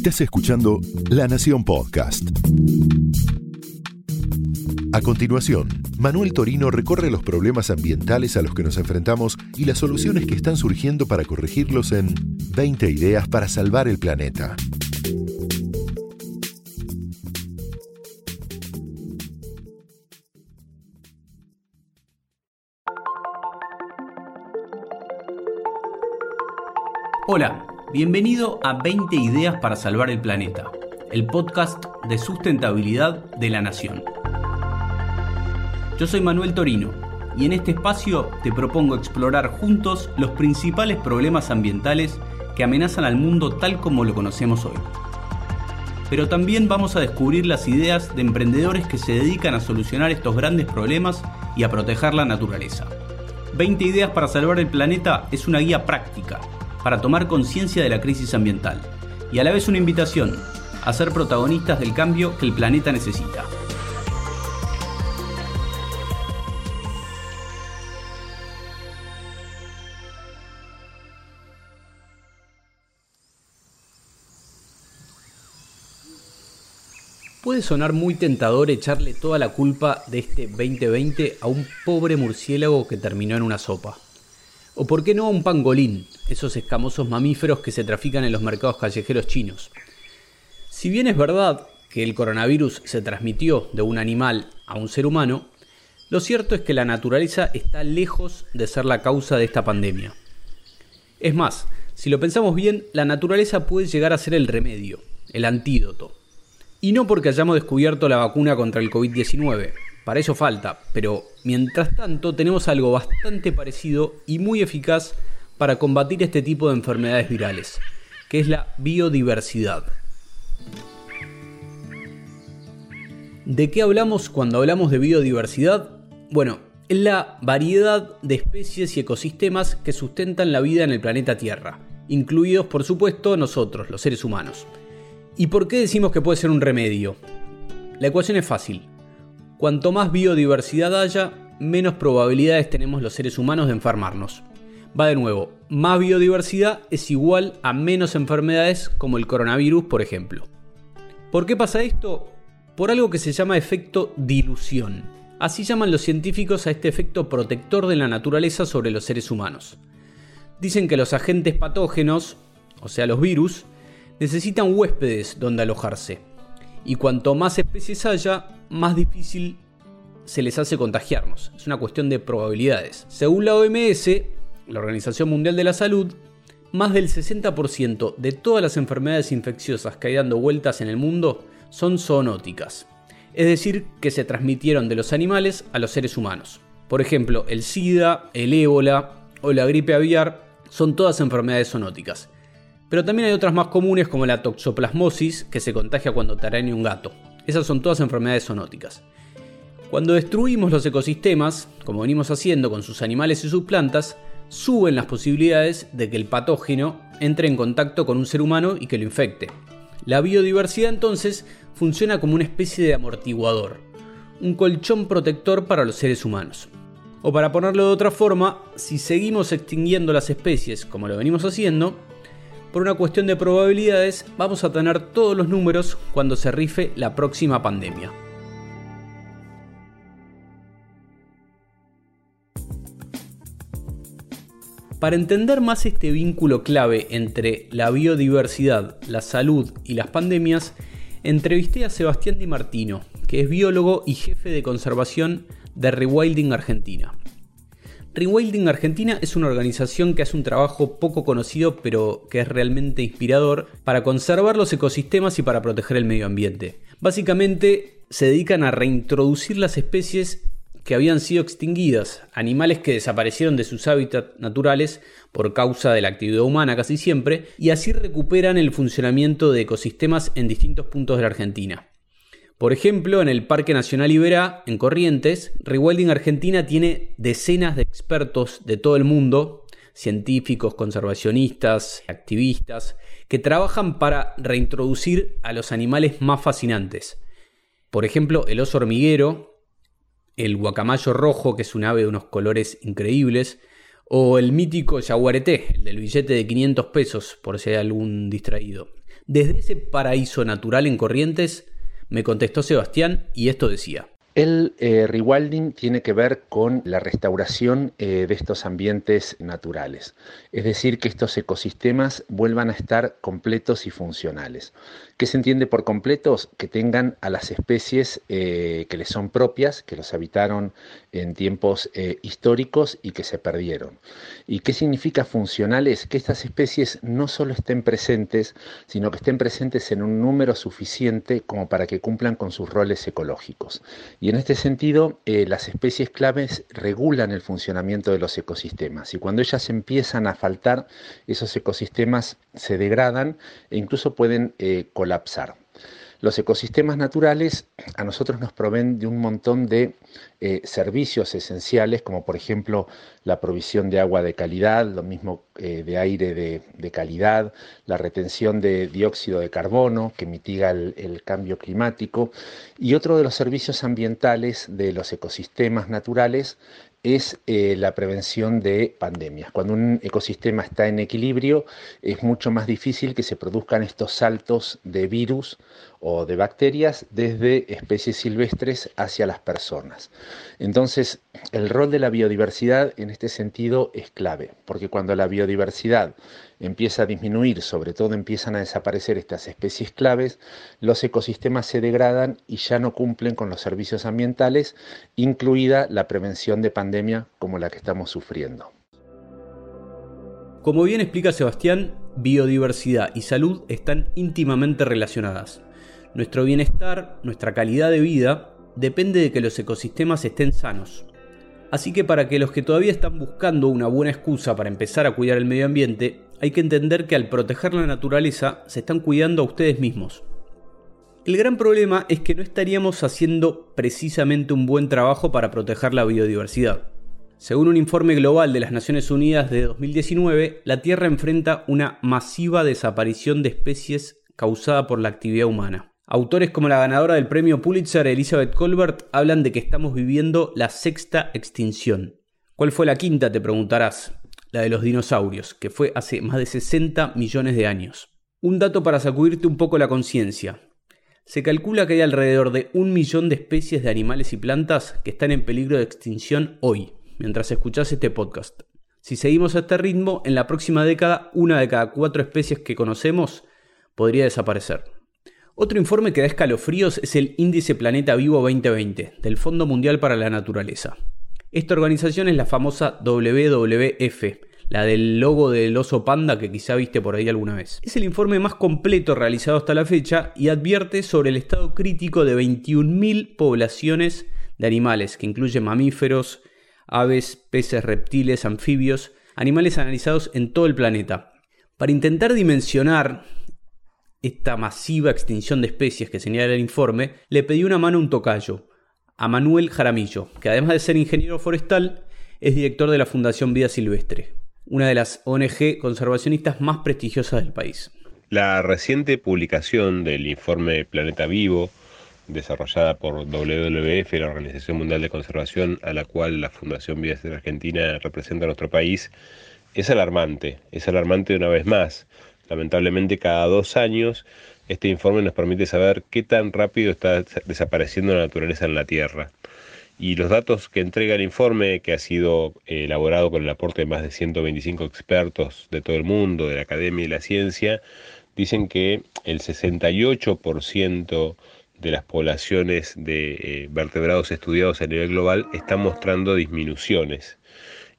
Estás escuchando La Nación Podcast. A continuación, Manuel Torino recorre los problemas ambientales a los que nos enfrentamos y las soluciones que están surgiendo para corregirlos en 20 ideas para salvar el planeta. Hola, bienvenido a 20 ideas para salvar el planeta, el podcast de sustentabilidad de la Nación. Yo soy Manuel Torino y en este espacio te propongo explorar juntos los principales problemas ambientales que amenazan al mundo tal como lo conocemos hoy. Pero también vamos a descubrir las ideas de emprendedores que se dedican a solucionar estos grandes problemas y a proteger la naturaleza. 20 ideas para salvar el planeta es una guía práctica para tomar conciencia de la crisis ambiental y a la vez una invitación a ser protagonistas del cambio que el planeta necesita. Puede sonar muy tentador echarle toda la culpa de este 2020 a un pobre murciélago que terminó en una sopa. O por qué no a un pangolín, esos escamosos mamíferos que se trafican en los mercados callejeros chinos. Si bien es verdad que el coronavirus se transmitió de un animal a un ser humano, lo cierto es que la naturaleza está lejos de ser la causa de esta pandemia. Es más, si lo pensamos bien, la naturaleza puede llegar a ser el remedio, el antídoto. Y no porque hayamos descubierto la vacuna contra el COVID-19, para eso falta, pero mientras tanto tenemos algo bastante parecido y muy eficaz para combatir este tipo de enfermedades virales, que es la biodiversidad. ¿De qué hablamos cuando hablamos de biodiversidad? Bueno, es la variedad de especies y ecosistemas que sustentan la vida en el planeta Tierra, incluidos por supuesto nosotros, los seres humanos. ¿Y por qué decimos que puede ser un remedio? La ecuación es fácil. Cuanto más biodiversidad haya, menos probabilidades tenemos los seres humanos de enfermarnos. Va de nuevo, más biodiversidad es igual a menos enfermedades como el coronavirus, por ejemplo. ¿Por qué pasa esto? Por algo que se llama efecto dilución. Así llaman los científicos a este efecto protector de la naturaleza sobre los seres humanos. Dicen que los agentes patógenos, o sea los virus, necesitan huéspedes donde alojarse. Y cuanto más especies haya, más difícil se les hace contagiarnos. Es una cuestión de probabilidades. Según la OMS, la Organización Mundial de la Salud, más del 60% de todas las enfermedades infecciosas que hay dando vueltas en el mundo son zoonóticas. Es decir, que se transmitieron de los animales a los seres humanos. Por ejemplo, el SIDA, el ébola o la gripe aviar son todas enfermedades zoonóticas. Pero también hay otras más comunes como la toxoplasmosis, que se contagia cuando te araña un gato. Esas son todas enfermedades zoonóticas. Cuando destruimos los ecosistemas, como venimos haciendo con sus animales y sus plantas, suben las posibilidades de que el patógeno entre en contacto con un ser humano y que lo infecte. La biodiversidad entonces funciona como una especie de amortiguador, un colchón protector para los seres humanos. O para ponerlo de otra forma, si seguimos extinguiendo las especies como lo venimos haciendo, por una cuestión de probabilidades, vamos a tener todos los números cuando se rife la próxima pandemia. Para entender más este vínculo clave entre la biodiversidad, la salud y las pandemias, entrevisté a Sebastián Di Martino, que es biólogo y jefe de conservación de Rewilding Argentina. Rewilding Argentina es una organización que hace un trabajo poco conocido pero que es realmente inspirador para conservar los ecosistemas y para proteger el medio ambiente. Básicamente se dedican a reintroducir las especies que habían sido extinguidas, animales que desaparecieron de sus hábitats naturales por causa de la actividad humana casi siempre, y así recuperan el funcionamiento de ecosistemas en distintos puntos de la Argentina. Por ejemplo, en el Parque Nacional Iberá, en Corrientes, Rewilding Argentina tiene decenas de expertos de todo el mundo, científicos, conservacionistas, activistas, que trabajan para reintroducir a los animales más fascinantes. Por ejemplo, el oso hormiguero, el guacamayo rojo, que es un ave de unos colores increíbles, O el mítico yaguareté, el del billete de 500 pesos, por si hay algún distraído. Desde ese paraíso natural en Corrientes, me contestó Sebastián y esto decía. El eh, rewilding tiene que ver con la restauración eh, de estos ambientes naturales, es decir, que estos ecosistemas vuelvan a estar completos y funcionales. ¿Qué se entiende por completos? Que tengan a las especies eh, que les son propias, que los habitaron en tiempos históricos y que se perdieron. ¿Y qué significa funcionales? Que estas especies no solo estén presentes, sino que estén presentes en un número suficiente como para que cumplan con sus roles ecológicos. En este sentido, eh, las especies claves regulan el funcionamiento de los ecosistemas y cuando ellas empiezan a faltar, esos ecosistemas se degradan e incluso pueden eh, colapsar. Los ecosistemas naturales a nosotros nos proveen de un montón de eh, servicios esenciales, como por ejemplo la provisión de agua de calidad, lo mismo eh, de aire de, calidad, la retención de dióxido de carbono que mitiga el, cambio climático, y otro de los servicios ambientales de los ecosistemas naturales es eh, la prevención de pandemias. Cuando un ecosistema está en equilibrio, es mucho más difícil que se produzcan estos saltos de virus o de bacterias desde especies silvestres hacia las personas. Entonces, el rol de la biodiversidad en este sentido es clave, porque cuando la biodiversidad empieza a disminuir, sobre todo empiezan a desaparecer estas especies claves, los ecosistemas se degradan y ya no cumplen con los servicios ambientales, incluida la prevención de pandemia como la que estamos sufriendo. Como bien explica Sebastián, biodiversidad y salud están íntimamente relacionadas. Nuestro bienestar, nuestra calidad de vida, depende de que los ecosistemas estén sanos. Así que para que los que todavía están buscando una buena excusa para empezar a cuidar el medio ambiente, hay que entender que al proteger la naturaleza se están cuidando a ustedes mismos. El gran problema es que no estaríamos haciendo precisamente un buen trabajo para proteger la biodiversidad. Según un informe global de las Naciones Unidas de 2019, la Tierra enfrenta una masiva desaparición de especies causada por la actividad humana. Autores como la ganadora del premio Pulitzer, Elizabeth Colbert, hablan de que estamos viviendo la sexta extinción. ¿Cuál fue la quinta? Te preguntarás. La de los dinosaurios, que fue hace más de 60 millones de años. Un dato para sacudirte un poco la conciencia. Se calcula que hay alrededor de un millón de especies de animales y plantas que están en peligro de extinción hoy, mientras escuchás este podcast. Si seguimos a este ritmo, en la próxima década una de cada cuatro especies que conocemos podría desaparecer. Otro informe que da escalofríos es el Índice Planeta Vivo 2020 del Fondo Mundial para la Naturaleza. Esta organización es la famosa WWF, la del logo del oso panda que quizá viste por ahí alguna vez. Es el informe más completo realizado hasta la fecha y advierte sobre el estado crítico de 21.000 poblaciones de animales, que incluyen mamíferos, aves, peces, reptiles, anfibios, animales analizados en todo el planeta. Para intentar dimensionar esta masiva extinción de especies que señala el informe, le pedí una mano a un tocayo, a Manuel Jaramillo, que además de ser ingeniero forestal, es director de la Fundación Vida Silvestre, una de las ONG conservacionistas más prestigiosas del país. La reciente publicación del informe Planeta Vivo, desarrollada por WWF, la Organización Mundial de Conservación, a la cual la Fundación Vida Silvestre Argentina representa a nuestro país, es alarmante, es alarmante una vez más Lamentablemente cada dos años este informe nos permite saber qué tan rápido está desapareciendo la naturaleza en la Tierra. Y los datos que entrega el informe, que ha sido eh, elaborado con el aporte de más de 125 expertos de todo el mundo, de la academia y la ciencia, dicen que el 68% de las poblaciones de eh, vertebrados estudiados a nivel global están mostrando disminuciones.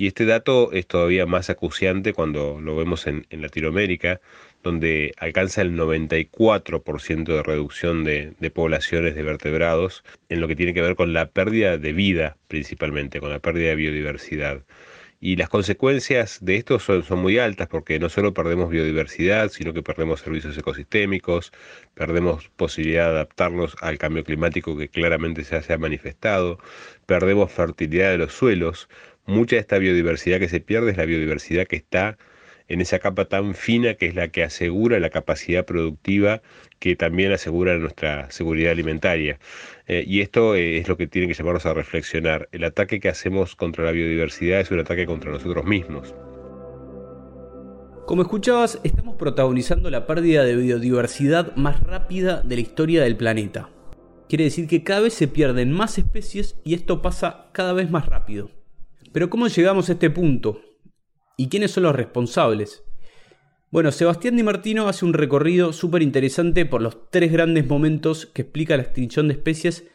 Y este dato es todavía más acuciante cuando lo vemos en, Latinoamérica, donde alcanza el 94% de reducción de, poblaciones de vertebrados en lo que tiene que ver con la pérdida de vida principalmente, con la pérdida de biodiversidad. Y las consecuencias de esto son, son, muy altas porque no solo perdemos biodiversidad, sino que perdemos servicios ecosistémicos, perdemos posibilidad de adaptarnos al cambio climático que claramente se ha manifestado, perdemos fertilidad de los suelos, mucha de esta biodiversidad que se pierde es la biodiversidad que está en esa capa tan fina que es la que asegura la capacidad productiva que también asegura nuestra seguridad alimentaria. Eh, y esto eh, es lo que tiene que llamarnos a reflexionar. El ataque que hacemos contra la biodiversidad es un ataque contra nosotros mismos. Como escuchabas, estamos protagonizando la pérdida de biodiversidad más rápida de la historia del planeta. Quiere decir que cada vez se pierden más especies y esto pasa cada vez más rápido. Pero ¿cómo llegamos a este punto? ¿Y quiénes son los responsables? Bueno, Sebastián Di Martino hace un recorrido súper interesante por los tres grandes momentos que explica la extinción de especies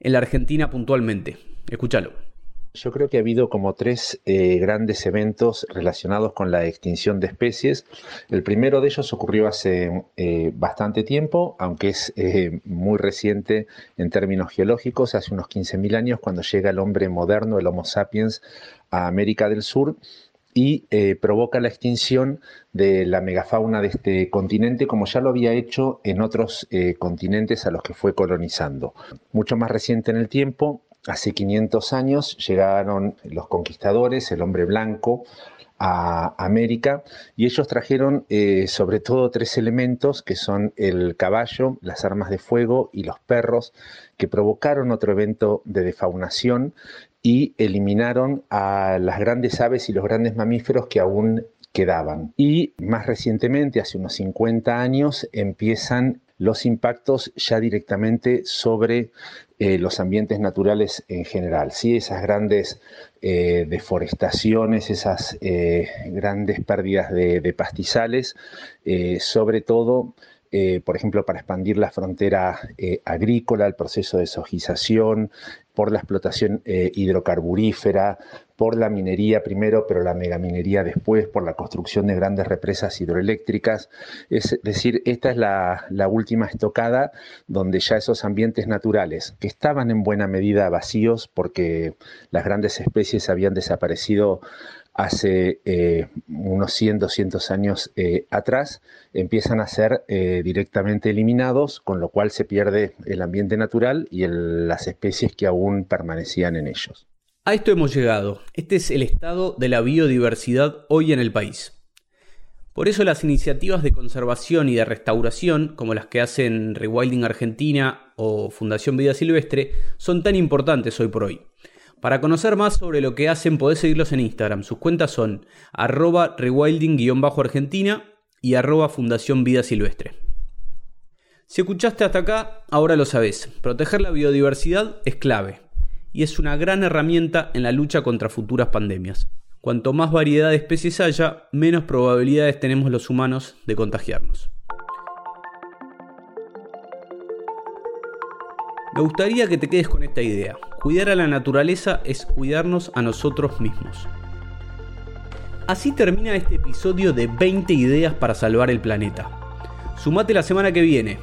en la Argentina puntualmente. Escúchalo. Yo creo que ha habido como tres eh, grandes eventos relacionados con la extinción de especies. El primero de ellos ocurrió hace eh, bastante tiempo, aunque es eh, muy reciente en términos geológicos, hace unos 15.000 años, cuando llega el hombre moderno, el Homo sapiens, a América del Sur y provoca la extinción de la megafauna de este continente, como ya lo había hecho en otros continentes a los que fue colonizando. Mucho más reciente en el tiempo, Hace 500 años llegaron los conquistadores, el hombre blanco, a América y ellos trajeron eh, sobre todo tres elementos que son el caballo, las armas de fuego y los perros que provocaron otro evento de defaunación y eliminaron a las grandes aves y los grandes mamíferos que aún quedaban. Y más recientemente, hace unos 50 años, empiezan los impactos ya directamente sobre eh, los ambientes naturales en general. ¿sí? Esas grandes eh, deforestaciones, esas eh, grandes pérdidas de pastizales, sobre todo eh, por ejemplo, para expandir la frontera eh, agrícola, el proceso de sojización, por la explotación eh, hidrocarburífera, por la minería primero, pero la megaminería después, por la construcción de grandes represas hidroeléctricas. Es decir, esta es la, la última estocada donde ya esos ambientes naturales, que estaban en buena medida vacíos porque las grandes especies habían desaparecido hace eh, unos 100, 200 años eh, atrás, empiezan a ser eh, directamente eliminados, con lo cual se pierde el ambiente natural y las especies que aún permanecían en ellos. A esto hemos llegado. Este es el estado de la biodiversidad hoy en el país. Por eso las iniciativas de conservación y de restauración, como las que hacen Rewilding Argentina o Fundación Vida Silvestre, son tan importantes hoy por hoy. Para conocer más sobre lo que hacen podés seguirlos en Instagram. Sus cuentas son arroba rewilding-argentina y arroba Fundación Vida Silvestre. Si escuchaste hasta acá, ahora lo sabés. Proteger la biodiversidad es clave y es una gran herramienta en la lucha contra futuras pandemias. Cuanto más variedad de especies haya, menos probabilidades tenemos los humanos de contagiarnos. Me gustaría que te quedes con esta idea. Cuidar a la naturaleza es cuidarnos a nosotros mismos. Así termina este episodio de 20 ideas para salvar el planeta. Sumate la semana que viene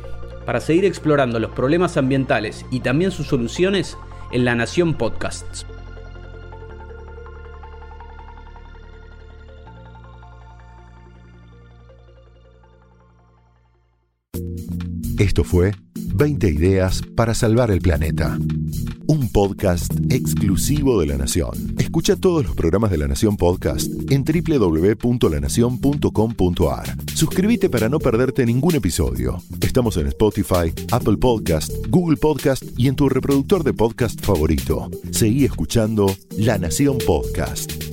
para seguir explorando los problemas ambientales y también sus soluciones en La Nación Podcasts. Esto fue 20 ideas para salvar el planeta. Un podcast exclusivo de La Nación. Escucha todos los programas de La Nación Podcast en www.lanacion.com.ar. Suscríbete para no perderte ningún episodio. Estamos en Spotify, Apple Podcast, Google Podcast y en tu reproductor de podcast favorito. Seguí escuchando La Nación Podcast.